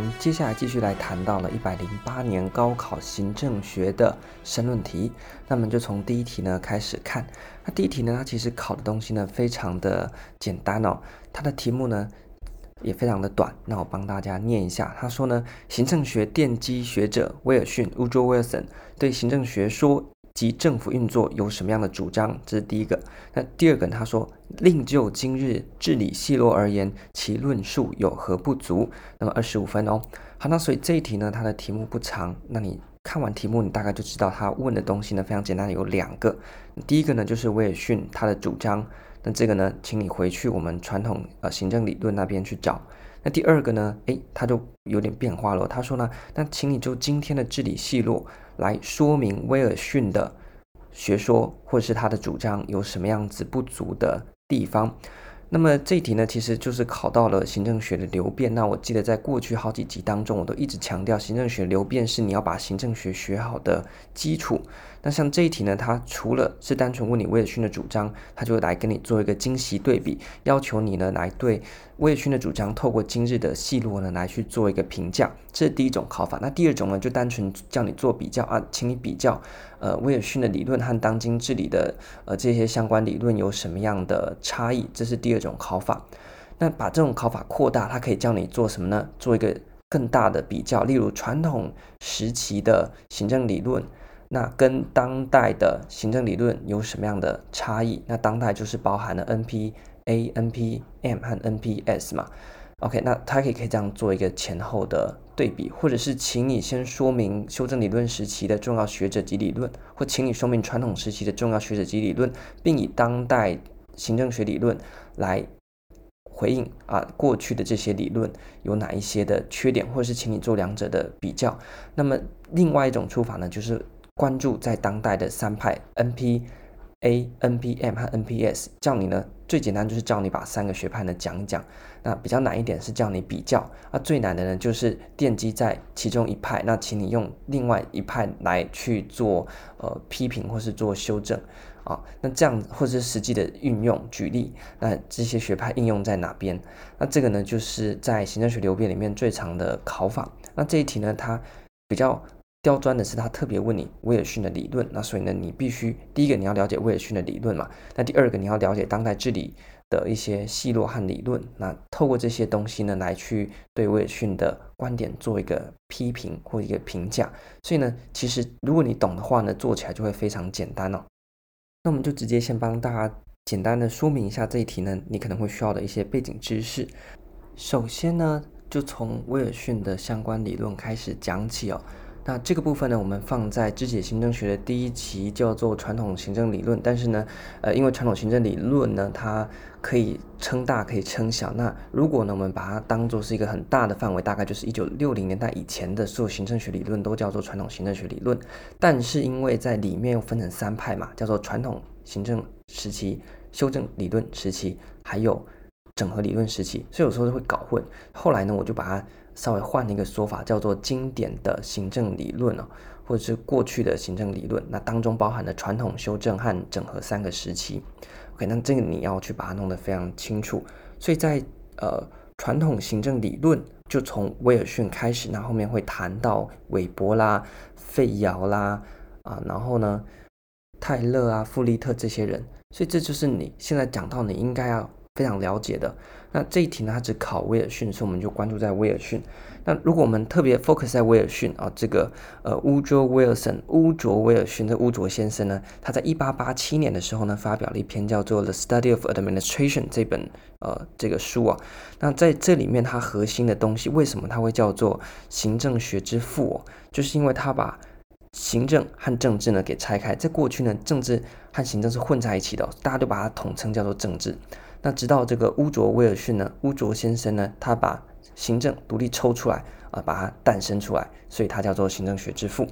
们接下来继续来谈到了一百零八年高考行政学的申论题。那么就从第一题呢开始看。那第一题呢，它其实考的东西呢非常的简单哦，它的题目呢也非常的短。那我帮大家念一下，他说呢，行政学奠基学者威尔逊 （Woodrow Wilson） 对行政学说及政府运作有什么样的主张？这是第一个。那第二个，他说，另就今日治理细落而言，其论述有何不足？那么二十五分哦。好，那所以这一题呢，它的题目不长。那你看完题目，你大概就知道他问的东西呢非常简单，有两个。第一个呢就是威尔逊他的主张。那这个呢，请你回去我们传统呃行政理论那边去找。那第二个呢，诶，他就有点变化了。他说呢，那请你就今天的治理细落。来说明威尔逊的学说或者是他的主张有什么样子不足的地方。那么这一题呢，其实就是考到了行政学的流变。那我记得在过去好几集当中，我都一直强调，行政学流变是你要把行政学学好的基础。那像这一题呢，它除了是单纯问你威尔逊的主张，它就来跟你做一个精细对比，要求你呢来对威尔逊的主张透过今日的细落呢来去做一个评价。这是第一种考法。那第二种呢，就单纯叫你做比较啊，请你比较呃威尔逊的理论和当今治理的呃这些相关理论有什么样的差异。这是第二。种考法，那把这种考法扩大，它可以叫你做什么呢？做一个更大的比较，例如传统时期的行政理论，那跟当代的行政理论有什么样的差异？那当代就是包含了 NPA、NPM 和 NPS 嘛。OK，那它可以可以这样做一个前后的对比，或者是请你先说明修正理论时期的重要学者及理论，或请你说明传统时期的重要学者及理论，并以当代。行政学理论来回应啊，过去的这些理论有哪一些的缺点，或者是请你做两者的比较。那么另外一种出法呢，就是关注在当代的三派 NPA、NPM 和 NPS，叫你呢最简单就是叫你把三个学派呢讲一讲。那比较难一点是叫你比较，那最难的呢就是奠基在其中一派，那请你用另外一派来去做呃批评或是做修正。啊，那这样或是实际的运用举例，那这些学派应用在哪边？那这个呢，就是在行政学流变里面最常的考法。那这一题呢，它比较刁钻的是，他特别问你威尔逊的理论。那所以呢，你必须第一个你要了解威尔逊的理论嘛。那第二个你要了解当代治理的一些细落和理论。那透过这些东西呢，来去对威尔逊的观点做一个批评或一个评价。所以呢，其实如果你懂的话呢，做起来就会非常简单哦。那我们就直接先帮大家简单的说明一下这一题呢，你可能会需要的一些背景知识。首先呢，就从威尔逊的相关理论开始讲起哦。那这个部分呢，我们放在肢解行政学的第一期叫做传统行政理论。但是呢，呃，因为传统行政理论呢，它可以称大，可以称小。那如果呢，我们把它当做是一个很大的范围，大概就是一九六零年代以前的所有行政学理论都叫做传统行政学理论。但是因为在里面又分成三派嘛，叫做传统行政时期、修正理论时期，还有整合理论时期，所以有时候会搞混。后来呢，我就把它。稍微换了一个说法，叫做经典的行政理论哦，或者是过去的行政理论，那当中包含了传统、修正和整合三个时期。OK，那这个你要去把它弄得非常清楚。所以在呃传统行政理论，就从威尔逊开始，那后面会谈到韦伯啦、费尧啦啊，然后呢泰勒啊、富利特这些人，所以这就是你现在讲到你应该要非常了解的。那这一题呢，它只考威尔逊，所以我们就关注在威尔逊。那如果我们特别 focus 在威尔逊啊，这个呃，Woodrow Wilson，乌卓威尔逊的乌卓先生呢，他在一八八七年的时候呢，发表了一篇叫做《The Study of Administration》这本呃这个书啊。那在这里面，它核心的东西，为什么它会叫做行政学之父哦？就是因为他把行政和政治呢给拆开，在过去呢，政治和行政是混在一起的，大家都把它统称叫做政治。那直到这个乌卓威尔逊呢，乌卓先生呢，他把行政独立抽出来啊，把它诞生出来，所以他叫做行政学之父。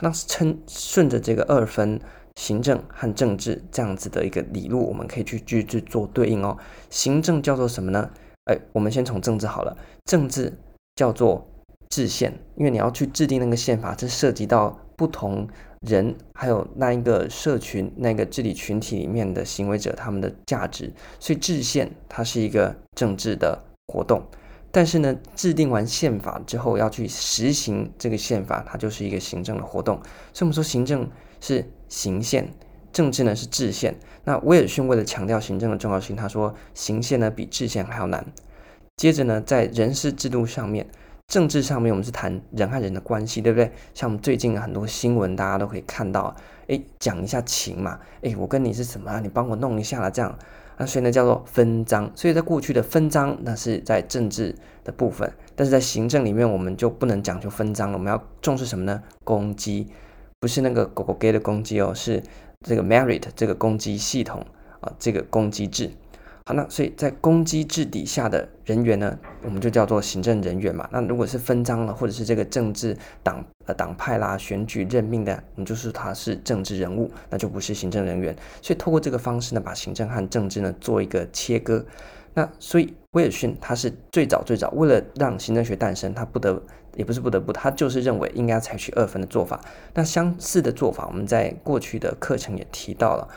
那称顺着这个二分行政和政治这样子的一个理路，我们可以去去去做对应哦。行政叫做什么呢？哎，我们先从政治好了，政治叫做制宪，因为你要去制定那个宪法，这涉及到不同。人还有那一个社群、那个治理群体里面的行为者，他们的价值，所以制宪它是一个政治的活动。但是呢，制定完宪法之后要去实行这个宪法，它就是一个行政的活动。所以我们说行政是行宪，政治呢是制宪。那威尔逊为了强调行政的重要性，他说行宪呢比制宪还要难。接着呢，在人事制度上面，政治上面我们是谈人和人的关系，对不对？像我们最近很多新闻，大家都可以看到，哎，讲一下情嘛，哎，我跟你是什么啊？你帮我弄一下啦，这样。那所以呢，叫做分赃。所以在过去的分赃，那是在政治的部分；但是在行政里面，我们就不能讲究分赃了。我们要重视什么呢？攻击，不是那个狗狗给的攻击哦，是这个 merit 这个攻击系统啊，这个攻击制。那所以在公鸡制底下的人员呢，我们就叫做行政人员嘛。那如果是分赃了，或者是这个政治党呃党派啦选举任命的，你就是他是政治人物，那就不是行政人员。所以透过这个方式呢，把行政和政治呢做一个切割。那所以威尔逊他是最早最早为了让行政学诞生，他不得也不是不得不，他就是认为应该采取二分的做法。那相似的做法，我们在过去的课程也提到了。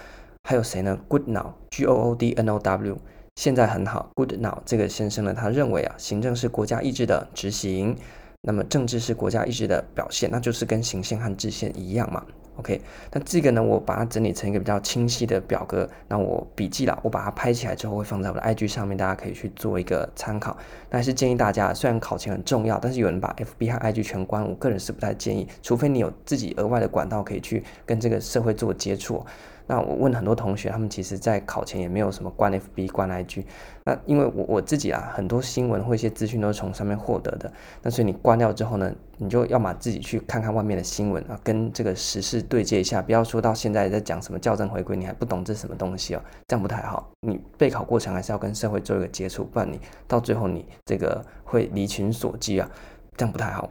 还有谁呢？Goodnow，G O O D N O W，现在很好。Goodnow 这个先生呢，他认为啊，行政是国家意志的执行，那么政治是国家意志的表现，那就是跟行宪和制宪一样嘛。OK，那这个呢，我把它整理成一个比较清晰的表格，那我笔记了，我把它拍起来之后会放在我的 IG 上面，大家可以去做一个参考。那还是建议大家，虽然考前很重要，但是有人把 FB 和 IG 全关，我个人是不太建议，除非你有自己额外的管道可以去跟这个社会做接触。那我问很多同学，他们其实在考前也没有什么关 FB、关 IG。那因为我我自己啊，很多新闻或一些资讯都是从上面获得的。那所以你关掉之后呢，你就要么自己去看看外面的新闻啊，跟这个时事对接一下，不要说到现在在讲什么校正回归，你还不懂这什么东西哦，这样不太好。你备考过程还是要跟社会做一个接触，不然你到最后你这个会离群索居啊，这样不太好。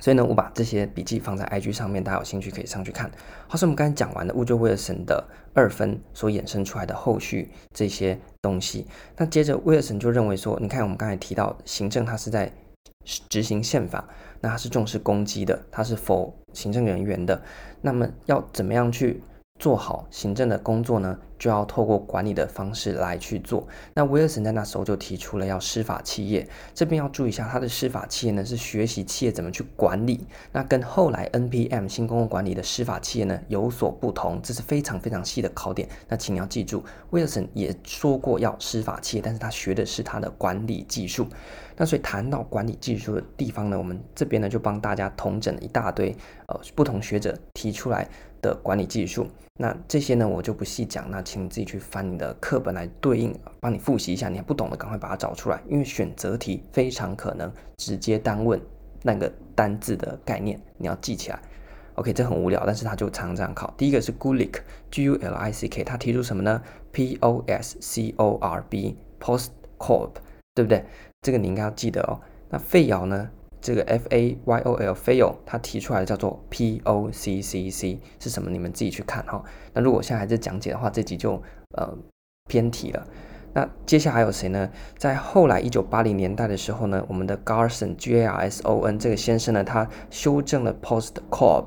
所以呢，我把这些笔记放在 IG 上面，大家有兴趣可以上去看。好，是我们刚才讲完的乌就威尔森的二分所衍生出来的后续这些东西。那接着威尔森就认为说，你看我们刚才提到行政，它是在执行宪法，那它是重视攻击的，它是否行政人员的。那么要怎么样去做好行政的工作呢？就要透过管理的方式来去做。那威尔森在那时候就提出了要师法企业，这边要注意一下，他的师法企业呢是学习企业怎么去管理，那跟后来 NPM 新公共管理的师法企业呢有所不同，这是非常非常细的考点。那请你要记住，威尔森也说过要师法企业，但是他学的是他的管理技术。那所以谈到管理技术的地方呢，我们这边呢就帮大家统整了一大堆呃不同学者提出来的管理技术。那这些呢我就不细讲，那。请你自己去翻你的课本来对应，帮你复习一下。你还不懂的，赶快把它找出来，因为选择题非常可能直接单问那个单字的概念，你要记起来。OK，这很无聊，但是他就常常这样考。第一个是 Gulick，G U L I C K，他提出什么呢？P O S C O R B，Post Corp，对不对？这个你应该要记得哦。那费尧呢？这个 F A Y O L fail，他提出来的叫做 P O C C C 是什么？你们自己去看哈。那如果现在还在讲解的话，这集就呃偏题了。那接下来还有谁呢？在后来一九八零年代的时候呢，我们的 Garson G A R S O N 这个先生呢，他修正了 Post Corp，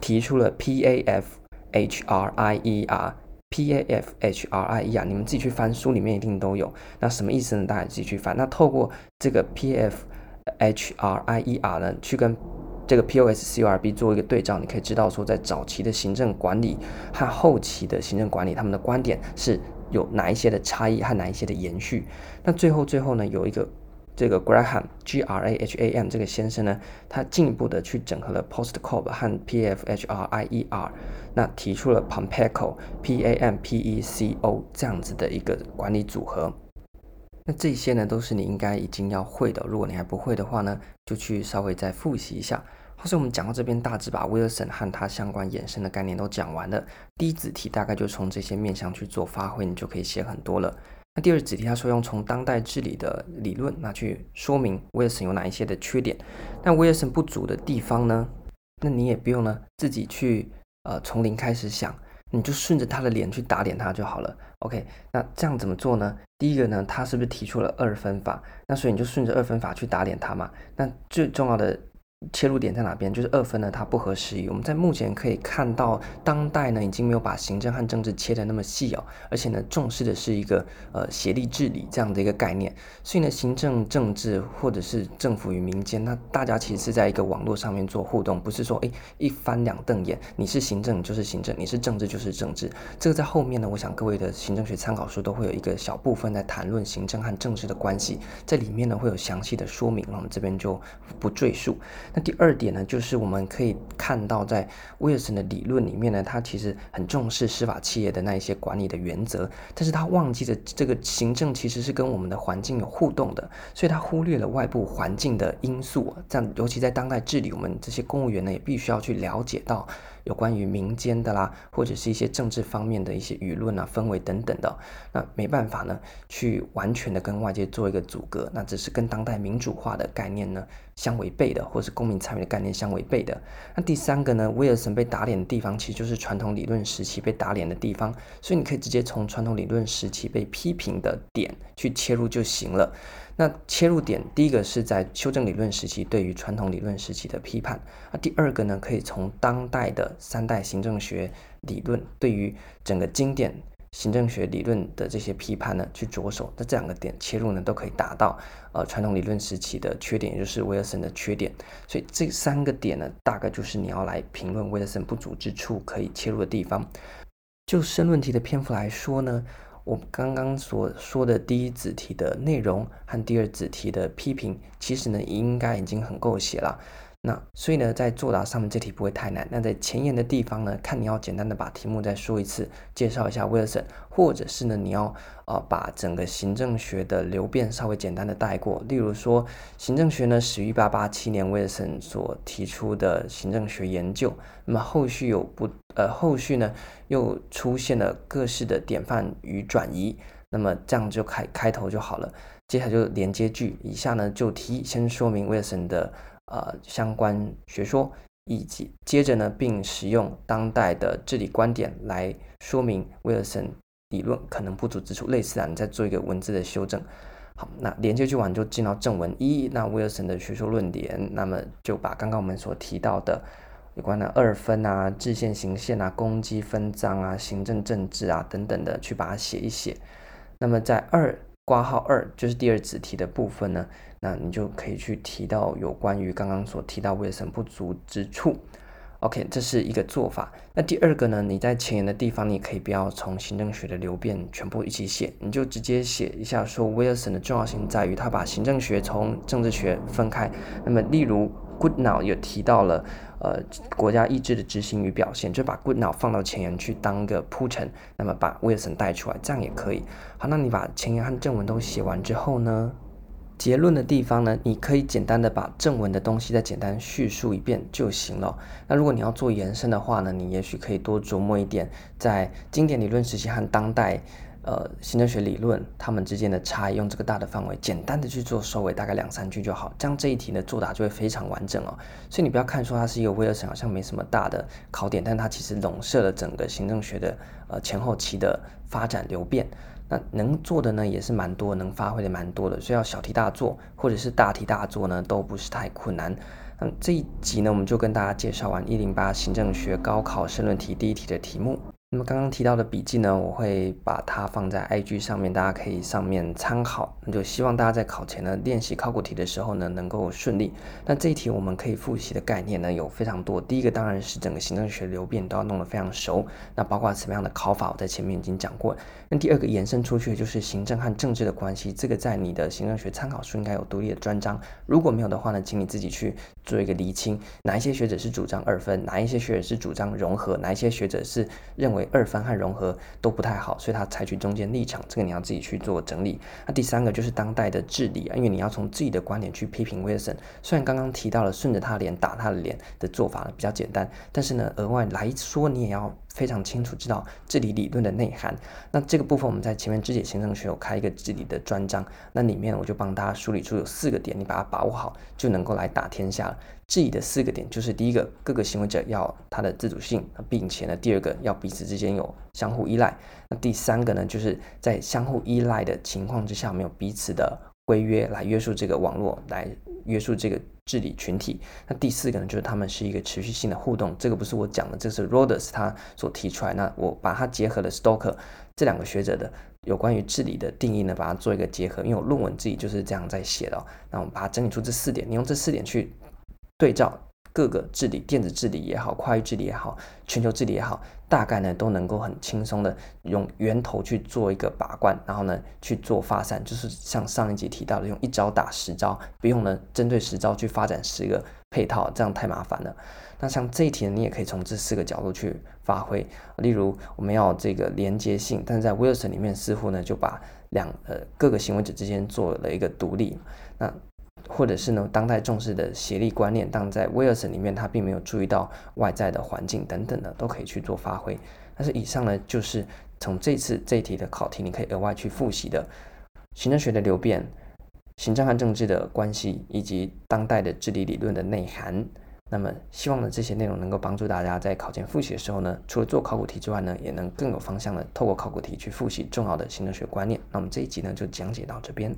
提出了 P A F H R I E R P A F H R I E R，你们自己去翻书里面一定都有。那什么意思呢？大家自己去翻。那透过这个 P F H R I E R 呢，去跟这个 P O S C O R B 做一个对照，你可以知道说，在早期的行政管理和后期的行政管理，他们的观点是有哪一些的差异和哪一些的延续。那最后最后呢，有一个这个 Graham G R A H A M 这个先生呢，他进一步的去整合了 Post Corp 和 P F H R I E R，那提出了 Pampeco P A M P E C O 这样子的一个管理组合。那这些呢，都是你应该已经要会的。如果你还不会的话呢，就去稍微再复习一下。好，所以我们讲到这边，大致把威尔森和他相关衍生的概念都讲完了。第一子题大概就从这些面向去做发挥，你就可以写很多了。那第二子题他说用从当代治理的理论，那去说明威尔森有哪一些的缺点。那威尔森不足的地方呢，那你也不用呢自己去呃从零开始想。你就顺着他的脸去打脸他就好了。OK，那这样怎么做呢？第一个呢，他是不是提出了二分法？那所以你就顺着二分法去打脸他嘛。那最重要的切入点在哪边？就是二分呢，它不合时宜。我们在目前可以看到，当代呢已经没有把行政和政治切得那么细哦，而且呢重视的是一个呃协力治理这样的一个概念。所以呢，行政、政治或者是政府与民间，那大家其实是在一个网络上面做互动，不是说诶一翻两瞪眼，你是行政就是行政，你是政治就是政治。这个在后面呢，我想各位的行政学参考书都会有一个小部分在谈论行政和政治的关系，在里面呢会有详细的说明，那我们这边就不赘述。那第二点呢，就是我们可以看到，在威尔森的理论里面呢，他其实很重视司法企业的那一些管理的原则，但是他忘记了这个行政其实是跟我们的环境有互动的，所以他忽略了外部环境的因素。这样，尤其在当代治理，我们这些公务员呢，也必须要去了解到。有关于民间的啦，或者是一些政治方面的一些舆论啊、氛围等等的，那没办法呢，去完全的跟外界做一个阻隔，那只是跟当代民主化的概念呢相违背的，或是公民参与的概念相违背的。那第三个呢，威尔森被打脸的地方，其实就是传统理论时期被打脸的地方，所以你可以直接从传统理论时期被批评的点去切入就行了。那切入点，第一个是在修正理论时期对于传统理论时期的批判，那第二个呢，可以从当代的三代行政学理论对于整个经典行政学理论的这些批判呢去着手，那这两个点切入呢，都可以达到呃传统理论时期的缺点，也就是威尔森的缺点。所以这三个点呢，大概就是你要来评论威尔森不足之处可以切入的地方。就申论题的篇幅来说呢。我刚刚所说的第一子题的内容和第二子题的批评，其实呢应该已经很够写了。那所以呢，在作答上面这题不会太难。那在前言的地方呢，看你要简单的把题目再说一次，介绍一下威尔森，或者是呢你要呃把整个行政学的流变稍微简单的带过。例如说，行政学呢始于一八八七年威尔森所提出的行政学研究，那么后续有不呃后续呢又出现了各式的典范与转移，那么这样就开开头就好了。接下来就连接句，以下呢就提先说明威尔森的。呃，相关学说，以及接着呢，并使用当代的治理观点来说明威尔森理论可能不足之处。类似啊，你再做一个文字的修正。好，那连接句完就进到正文一，那威尔森的学说论点，那么就把刚刚我们所提到的有关的二分啊、制宪行宪啊、公机分赃啊、行政政治啊等等的，去把它写一写。那么在二括号二就是第二子题的部分呢。那你就可以去提到有关于刚刚所提到威尔森不足之处，OK，这是一个做法。那第二个呢？你在前言的地方，你可以不要从行政学的流变全部一起写，你就直接写一下说威尔森的重要性在于他把行政学从政治学分开。那么，例如 Goodnow 有提到了呃国家意志的执行与表现，就把 Goodnow 放到前沿去当个铺陈，那么把 Wilson 带出来，这样也可以。好，那你把前沿和正文都写完之后呢？结论的地方呢，你可以简单的把正文的东西再简单叙述一遍就行了。那如果你要做延伸的话呢，你也许可以多琢磨一点，在经典理论时期和当代呃行政学理论它们之间的差异，用这个大的范围简单的去做收尾，大概两三句就好。这样这一题的作答就会非常完整哦。所以你不要看说它是一个威尔森好像没什么大的考点，但它其实笼摄了整个行政学的呃前后期的发展流变。那能做的呢也是蛮多，能发挥的蛮多的，所以要小题大做，或者是大题大做呢，都不是太困难。那这一集呢，我们就跟大家介绍完一零八行政学高考申论题第一题的题目。那么刚刚提到的笔记呢，我会把它放在 IG 上面，大家可以上面参考。那就希望大家在考前呢练习考古题的时候呢能够顺利。那这一题我们可以复习的概念呢有非常多。第一个当然是整个行政学流变都要弄得非常熟。那包括什么样的考法，我在前面已经讲过。那第二个延伸出去就是行政和政治的关系，这个在你的行政学参考书应该有独立的专章。如果没有的话呢，请你自己去做一个厘清，哪一些学者是主张二分，哪一些学者是主张融合，哪一些学者是认为。二分和融合都不太好，所以他采取中间立场，这个你要自己去做整理。那第三个就是当代的治理啊，因为你要从自己的观点去批评威尔森。虽然刚刚提到了顺着他脸打他的脸的做法呢比较简单，但是呢额外来说你也要非常清楚知道治理理论的内涵。那这个部分我们在前面肢解行政学有开一个治理的专章，那里面我就帮大家梳理出有四个点，你把它把握好就能够来打天下了。治理的四个点就是：第一个，各个行为者要他的自主性，并且呢，第二个要彼此之间有相互依赖。那第三个呢，就是在相互依赖的情况之下，没有彼此的规约来约束这个网络，来约束这个治理群体。那第四个呢，就是他们是一个持续性的互动。这个不是我讲的，这是 Roders 他所提出来。那我把它结合了 Stoker 这两个学者的有关于治理的定义呢，把它做一个结合。因为我论文自己就是这样在写的。那我们把它整理出这四点，你用这四点去对照。各个治理，电子治理也好，跨域治理也好，全球治理也好，大概呢都能够很轻松的用源头去做一个把关，然后呢去做发散，就是像上一集提到的，用一招打十招，不用呢针对十招去发展十个配套，这样太麻烦了。那像这一题呢，你也可以从这四个角度去发挥。例如，我们要这个连接性，但是在 Wilson 里面似乎呢就把两呃各个行为者之间做了一个独立。那或者是呢，当代重视的协力观念，但在威尔森里面，他并没有注意到外在的环境等等的，都可以去做发挥。但是以上呢，就是从这次这一题的考题，你可以额外去复习的行政学的流变、行政和政治的关系，以及当代的治理理论的内涵。那么，希望呢这些内容能够帮助大家在考前复习的时候呢，除了做考古题之外呢，也能更有方向的透过考古题去复习重要的行政学观念。那我们这一集呢就讲解到这边。